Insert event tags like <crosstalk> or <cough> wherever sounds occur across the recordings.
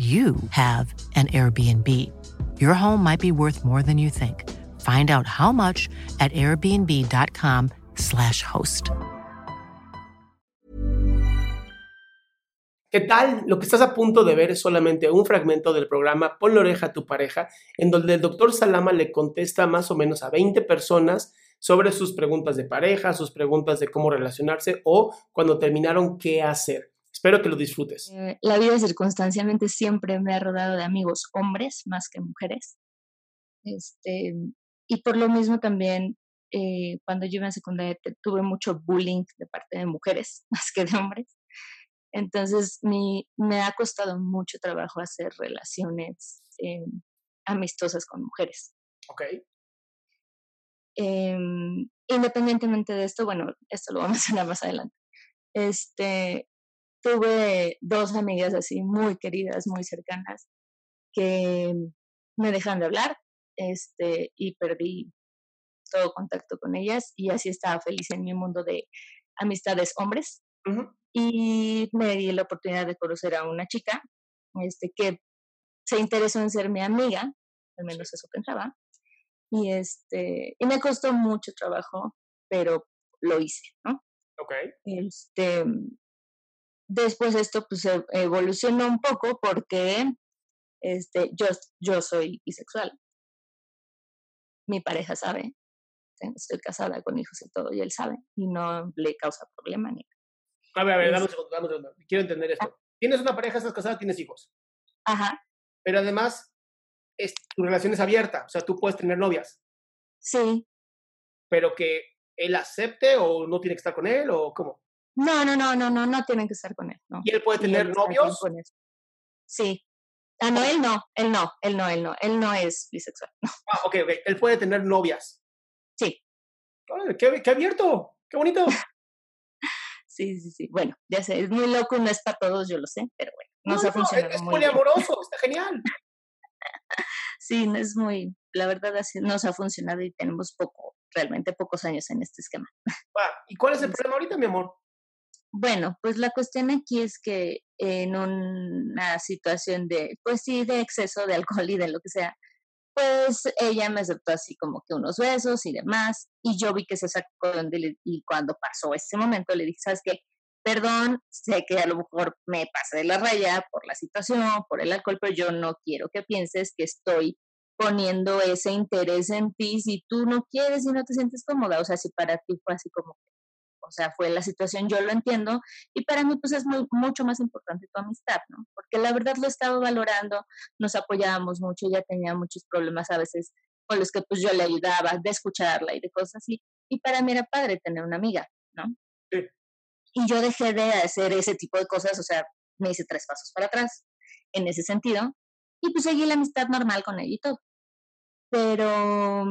you have an Airbnb. Your home might be worth more than you think. Find out how much at airbnb.com/slash host. ¿Qué tal? Lo que estás a punto de ver es solamente un fragmento del programa Pon la oreja a tu pareja, en donde el doctor Salama le contesta más o menos a 20 personas sobre sus preguntas de pareja, sus preguntas de cómo relacionarse o cuando terminaron qué hacer. Espero que lo disfrutes. Eh, la vida circunstancialmente siempre me ha rodado de amigos hombres más que mujeres. Este, y por lo mismo también, eh, cuando yo iba en secundaria, tuve mucho bullying de parte de mujeres <laughs> más que de hombres. Entonces, mi, me ha costado mucho trabajo hacer relaciones eh, amistosas con mujeres. Ok. Em, independientemente de esto, bueno, esto lo vamos a mencionar más adelante. Este, tuve dos amigas así muy queridas, muy cercanas, que me dejan de hablar este, y perdí todo contacto con ellas y así estaba feliz en mi mundo de amistades hombres. Y me di la oportunidad de conocer a una chica este, que se interesó en ser mi amiga, al menos eso pensaba, y, este, y me costó mucho trabajo, pero lo hice, ¿no? Ok. Este, después esto pues evolucionó un poco porque este, yo, yo soy bisexual. Mi pareja sabe, estoy casada con hijos y todo, y él sabe, y no le causa problema ni A ver, a ver, dame un segundo, dame un segundo. Quiero entender esto. Tienes una pareja, estás casada, tienes hijos. Ajá, Pero además, es, tu relación es abierta. O sea, tú puedes tener novias. sí. Pero que él acepte o no tiene que estar con él o cómo. No, no, no, no, no, no tienen que estar con él, no. ¿Y él puede tener él novios? con. Sí. Ah, no, él no, él no, él no, él no, él no es bisexual. No. Ah, ok, ok. Él puede tener novias. Sí. Órale, qué, qué abierto. Qué bonito. <laughs> Sí, sí, sí. Bueno, ya sé, es muy loco, no es para todos, yo lo sé, pero bueno, nos ha funcionado es muy bien. poliamoroso, <laughs> está genial. Sí, no es muy, la verdad así nos ha funcionado y tenemos poco, realmente pocos años en este esquema. ¿Y cuál es el problema ahorita, mi amor? Bueno, pues la cuestión aquí es que en una situación de, pues sí, de exceso de alcohol y de lo que sea, pues ella me aceptó así como que unos besos y demás, y yo vi que se sacó de y cuando pasó ese momento le dije, ¿sabes qué? Perdón, sé que a lo mejor me pasé de la raya por la situación, por el alcohol, pero yo no quiero que pienses que estoy poniendo ese interés en ti si tú no quieres y no te sientes cómoda, o sea, si para ti fue así como o sea, fue la situación, yo lo entiendo, y para mí pues es muy, mucho más importante tu amistad, ¿no? Porque la verdad lo estaba valorando, nos apoyábamos mucho, ella tenía muchos problemas a veces con los que pues yo le ayudaba, de escucharla y de cosas así, y para mí era padre tener una amiga, ¿no? Sí. Y yo dejé de hacer ese tipo de cosas, o sea, me hice tres pasos para atrás en ese sentido, y pues seguí la amistad normal con ella y todo. Pero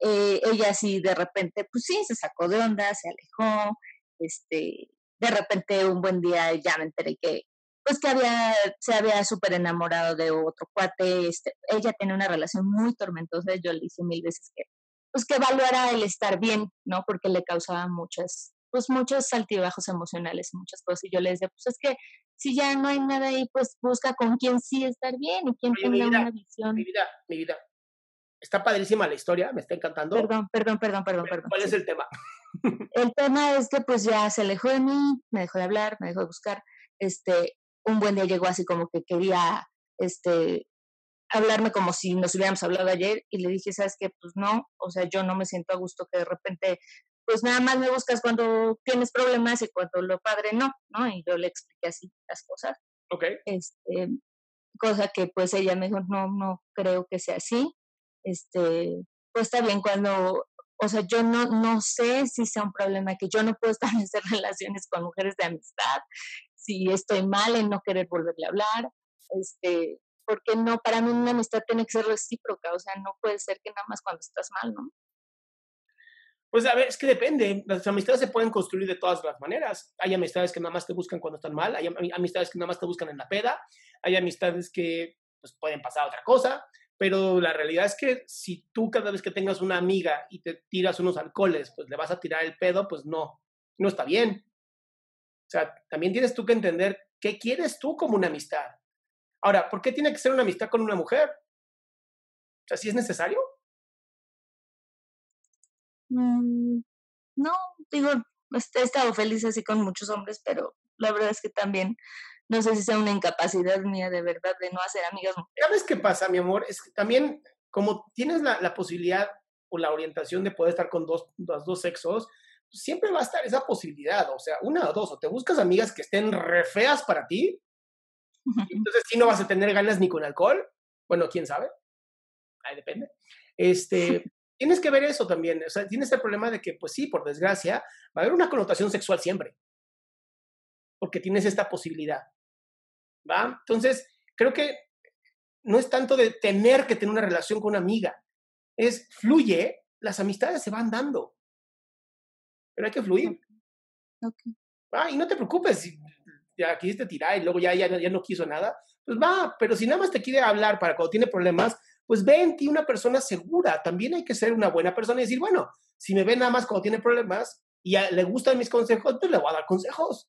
eh, ella sí de repente, pues sí, se sacó de onda, se alejó, este, de repente un buen día ya me enteré que, pues que había, se había súper enamorado de otro cuate, este, ella tenía una relación muy tormentosa, yo le dije mil veces que, pues que evaluara el estar bien, ¿no? Porque le causaba muchas, pues muchos altibajos emocionales y muchas cosas, y yo le decía, pues es que si ya no hay nada ahí, pues busca con quién sí estar bien y quién tenga una visión. Mi vida, mi vida. Está padrísima la historia, me está encantando. Perdón, perdón, perdón, perdón, perdón. ¿Cuál es el tema? <laughs> El tema es que pues ya se alejó de mí, me dejó de hablar, me dejó de buscar. Este, un buen día llegó así como que quería este hablarme como si nos hubiéramos hablado ayer y le dije, ¿sabes qué? Pues no, o sea, yo no me siento a gusto que de repente pues nada más me buscas cuando tienes problemas y cuando lo padre no, ¿no? Y yo le expliqué así las cosas. Ok. Este, cosa que pues ella me dijo, no, no creo que sea así. Este, pues está bien cuando, o sea, yo no, no sé si sea un problema que yo no puedo esas <laughs> relaciones con mujeres de amistad, si estoy mal en no querer volverle a hablar, este, porque no, para mí una amistad tiene que ser recíproca, o sea, no puede ser que nada más cuando estás mal, ¿no? Pues a ver, es que depende. Las amistades se pueden construir de todas las maneras. Hay amistades que nada más te buscan cuando están mal, hay amistades que nada más te buscan en la peda, hay amistades que pues, pueden pasar otra cosa, pero la realidad es que si tú cada vez que tengas una amiga y te tiras unos alcoholes, pues le vas a tirar el pedo, pues no, no está bien. O sea, también tienes tú que entender qué quieres tú como una amistad. Ahora, ¿por qué tiene que ser una amistad con una mujer? O sea, si es necesario. Mm, no, digo, he estado feliz así con muchos hombres, pero la verdad es que también no sé si sea una incapacidad mía de verdad de no hacer amigas ¿Sabes qué pasa, mi amor? Es que también, como tienes la, la posibilidad o la orientación de poder estar con dos, los dos sexos, pues siempre va a estar esa posibilidad. O sea, una o dos, o te buscas amigas que estén re feas para ti, entonces sí no vas a tener ganas ni con alcohol. Bueno, quién sabe. Ahí depende. Este, <laughs> tienes que ver eso también. O sea, tienes el problema de que, pues sí, por desgracia, va a haber una connotación sexual siempre. Porque tienes esta posibilidad. ¿Va? Entonces, creo que no es tanto de tener que tener una relación con una amiga. Es fluye, las amistades se van dando. Pero hay que fluir. Okay. Ah, y no te preocupes, si ya quisiste tirar y luego ya, ya, ya no quiso nada, pues va, pero si nada más te quiere hablar para cuando tiene problemas, pues ve en ti una persona segura. También hay que ser una buena persona y decir, bueno, si me ve nada más cuando tiene problemas y le gustan mis consejos, pues le voy a dar consejos.